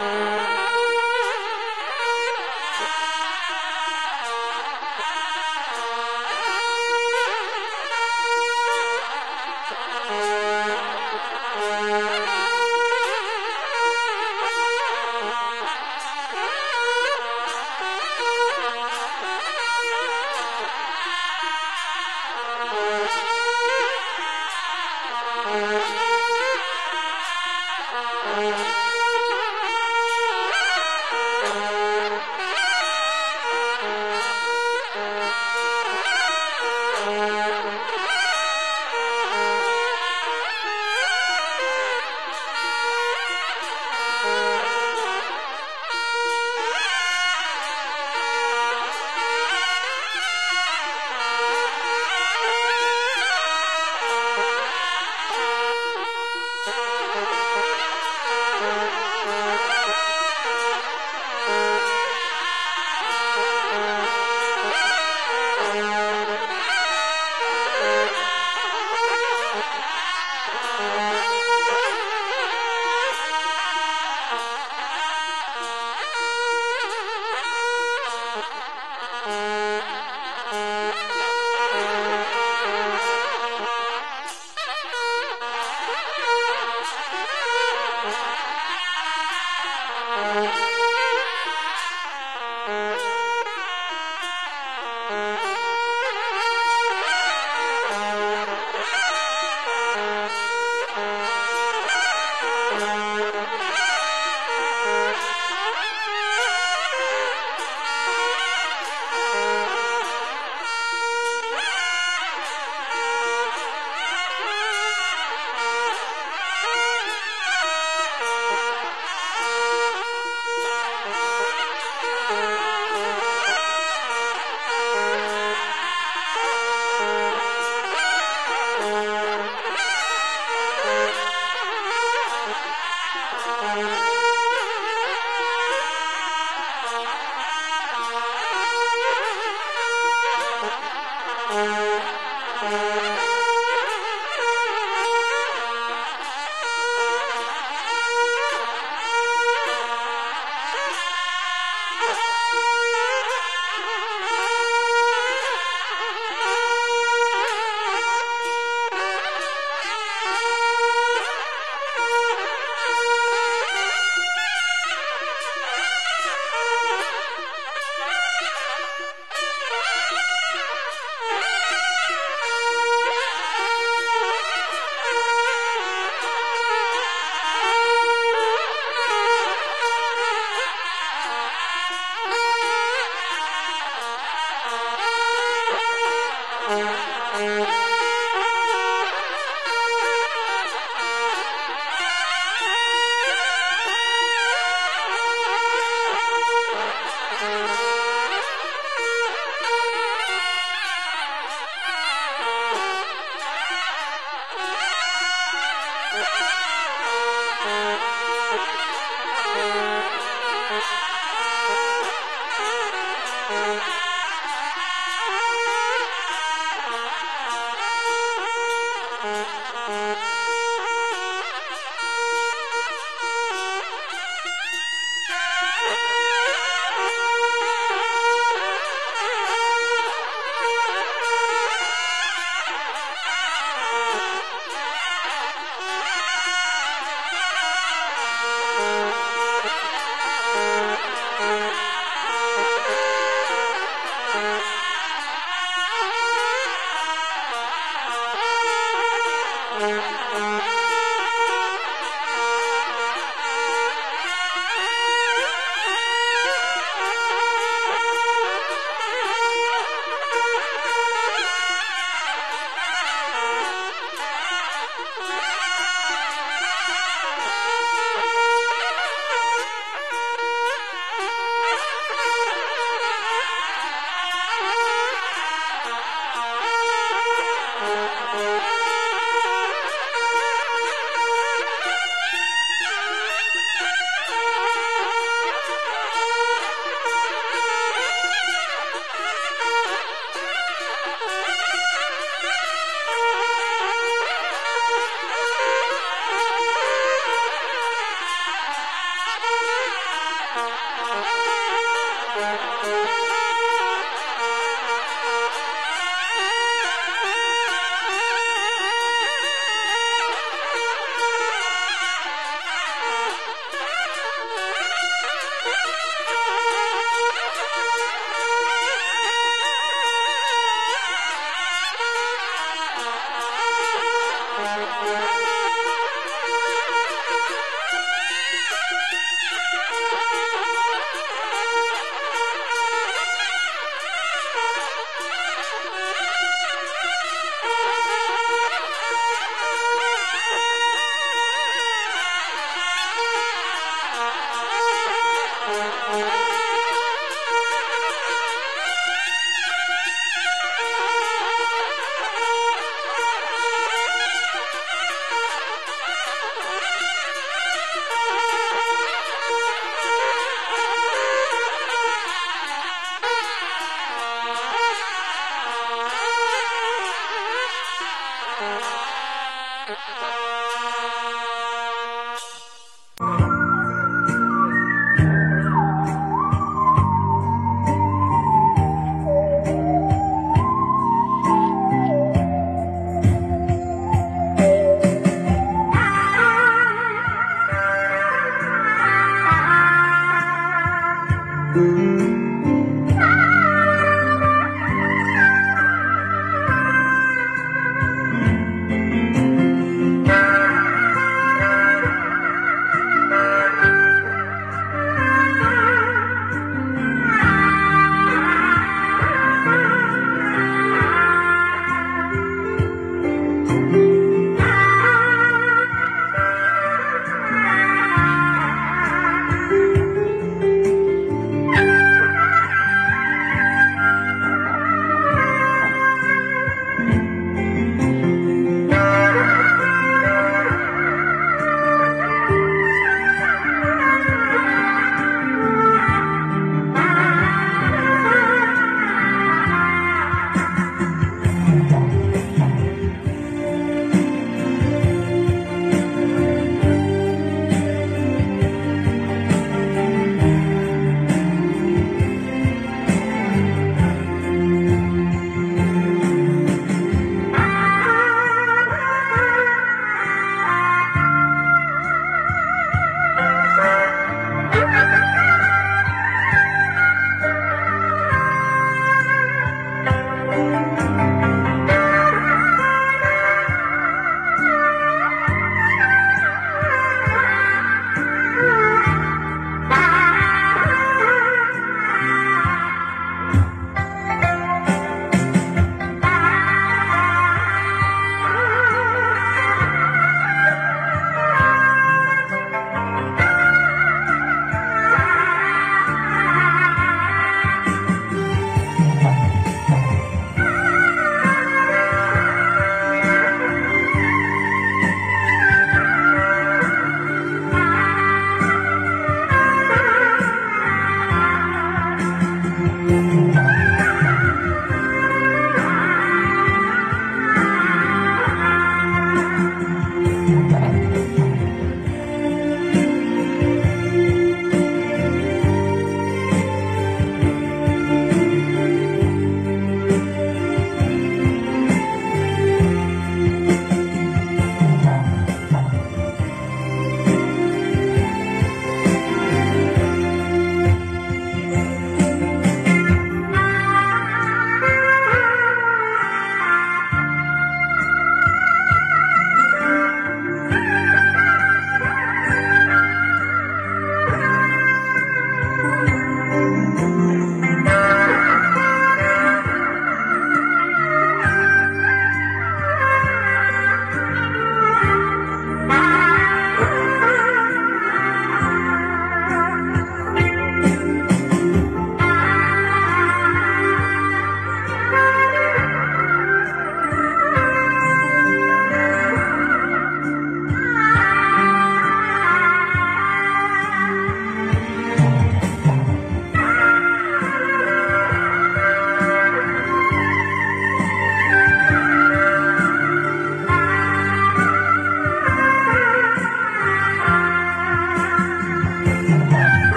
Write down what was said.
Música